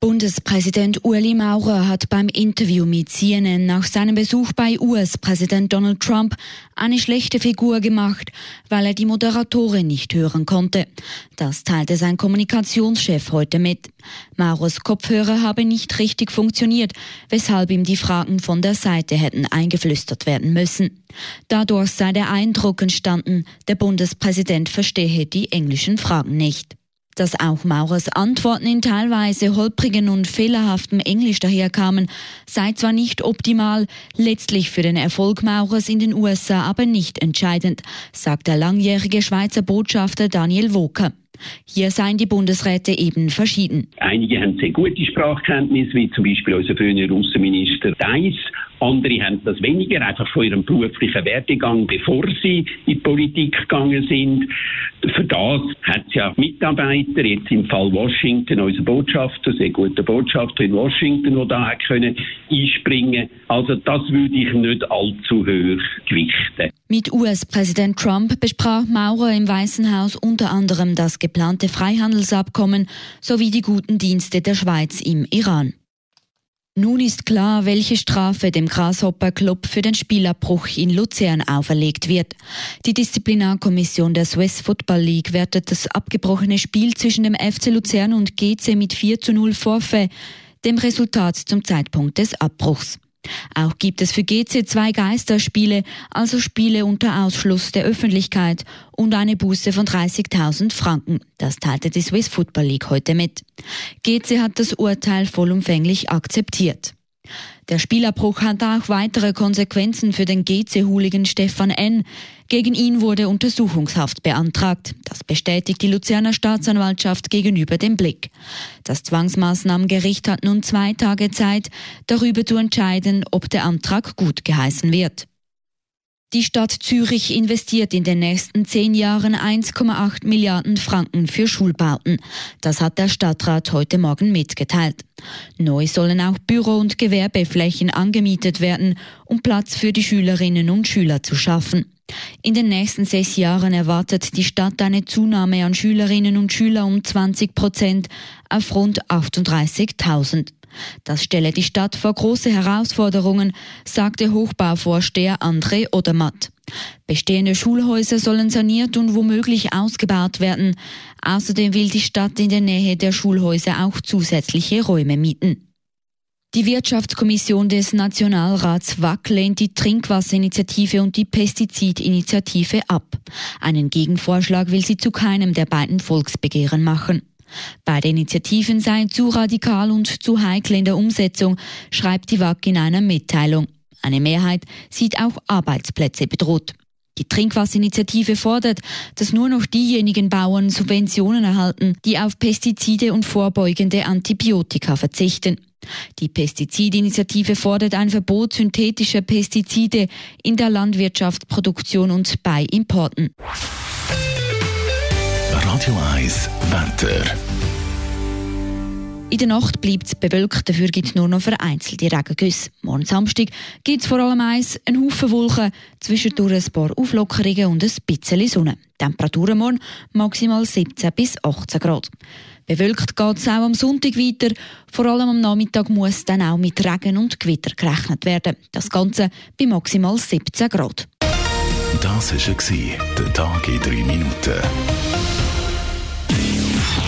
Bundespräsident Ueli Maurer hat beim Interview mit CNN nach seinem Besuch bei US-Präsident Donald Trump eine schlechte Figur gemacht, weil er die Moderatorin nicht hören konnte. Das teilte sein Kommunikationschef heute mit. Maurers Kopfhörer habe nicht richtig funktioniert, weshalb ihm die Fragen von der Seite hätten eingeflüstert werden müssen. Dadurch sei der Eindruck entstanden, der Bundespräsident verstehe die englischen Fragen nicht. Dass auch Maurers Antworten in teilweise holprigen und fehlerhaftem Englisch daherkamen, sei zwar nicht optimal, letztlich für den Erfolg Maurers in den USA aber nicht entscheidend, sagt der langjährige Schweizer Botschafter Daniel Woker. Hier seien die Bundesräte eben verschieden. Einige haben sehr gute Sprachkenntnisse, wie zum Beispiel unser früherer Außenminister Deiss. Andere haben das weniger, einfach von ihrem beruflichen Werdegang, bevor sie in die Politik gegangen sind. Für das hat es ja Mitarbeiter, jetzt im Fall Washington, unser Botschafter, sehr guter Botschafter in Washington, der da hat können einspringen. Also das würde ich nicht allzu hoch gewichten. Mit US-Präsident Trump besprach Maurer im Weißen Haus unter anderem das geplante Freihandelsabkommen sowie die guten Dienste der Schweiz im Iran. Nun ist klar, welche Strafe dem Grasshopper Club für den Spielabbruch in Luzern auferlegt wird. Die Disziplinarkommission der Swiss Football League wertet das abgebrochene Spiel zwischen dem FC Luzern und GC mit 4 zu 0 Vorfä, dem Resultat zum Zeitpunkt des Abbruchs. Auch gibt es für GC zwei Geisterspiele, also Spiele unter Ausschluss der Öffentlichkeit und eine Buße von 30.000 Franken. Das teilte die Swiss Football League heute mit. GC hat das Urteil vollumfänglich akzeptiert. Der Spielabbruch hat auch weitere Konsequenzen für den GC-Hooligan Stefan N. Gegen ihn wurde Untersuchungshaft beantragt. Das bestätigt die Luzerner Staatsanwaltschaft gegenüber dem Blick. Das Zwangsmaßnahmengericht hat nun zwei Tage Zeit, darüber zu entscheiden, ob der Antrag gut geheißen wird. Die Stadt Zürich investiert in den nächsten zehn Jahren 1,8 Milliarden Franken für Schulbauten. Das hat der Stadtrat heute Morgen mitgeteilt. Neu sollen auch Büro- und Gewerbeflächen angemietet werden, um Platz für die Schülerinnen und Schüler zu schaffen. In den nächsten sechs Jahren erwartet die Stadt eine Zunahme an Schülerinnen und Schülern um 20 Prozent auf rund 38.000. Das stelle die Stadt vor große Herausforderungen, sagte Hochbauvorsteher André Odermatt. Bestehende Schulhäuser sollen saniert und womöglich ausgebaut werden. Außerdem will die Stadt in der Nähe der Schulhäuser auch zusätzliche Räume mieten. Die Wirtschaftskommission des Nationalrats WAC lehnt die Trinkwasserinitiative und die Pestizidinitiative ab. Einen Gegenvorschlag will sie zu keinem der beiden Volksbegehren machen. Beide Initiativen seien zu radikal und zu heikel in der Umsetzung, schreibt die WAG in einer Mitteilung. Eine Mehrheit sieht auch Arbeitsplätze bedroht. Die Trinkwasserinitiative fordert, dass nur noch diejenigen Bauern Subventionen erhalten, die auf Pestizide und vorbeugende Antibiotika verzichten. Die Pestizidinitiative fordert ein Verbot synthetischer Pestizide in der Landwirtschaft, Produktion und bei Importen. Radio 1 Wetter. In der Nacht bleibt es bewölkt, dafür gibt es nur noch vereinzelte Regengüsse. Morgen Samstag gibt es vor allem eins, einen Haufen Wolken, zwischendurch ein paar Auflockerungen und ein bisschen Sonne. Temperaturen morgen maximal 17 bis 18 Grad. Bewölkt geht es auch am Sonntag weiter. Vor allem am Nachmittag muss dann auch mit Regen und Gewitter gerechnet werden. Das Ganze bei maximal 17 Grad. Das war der Tag in 3 Minuten.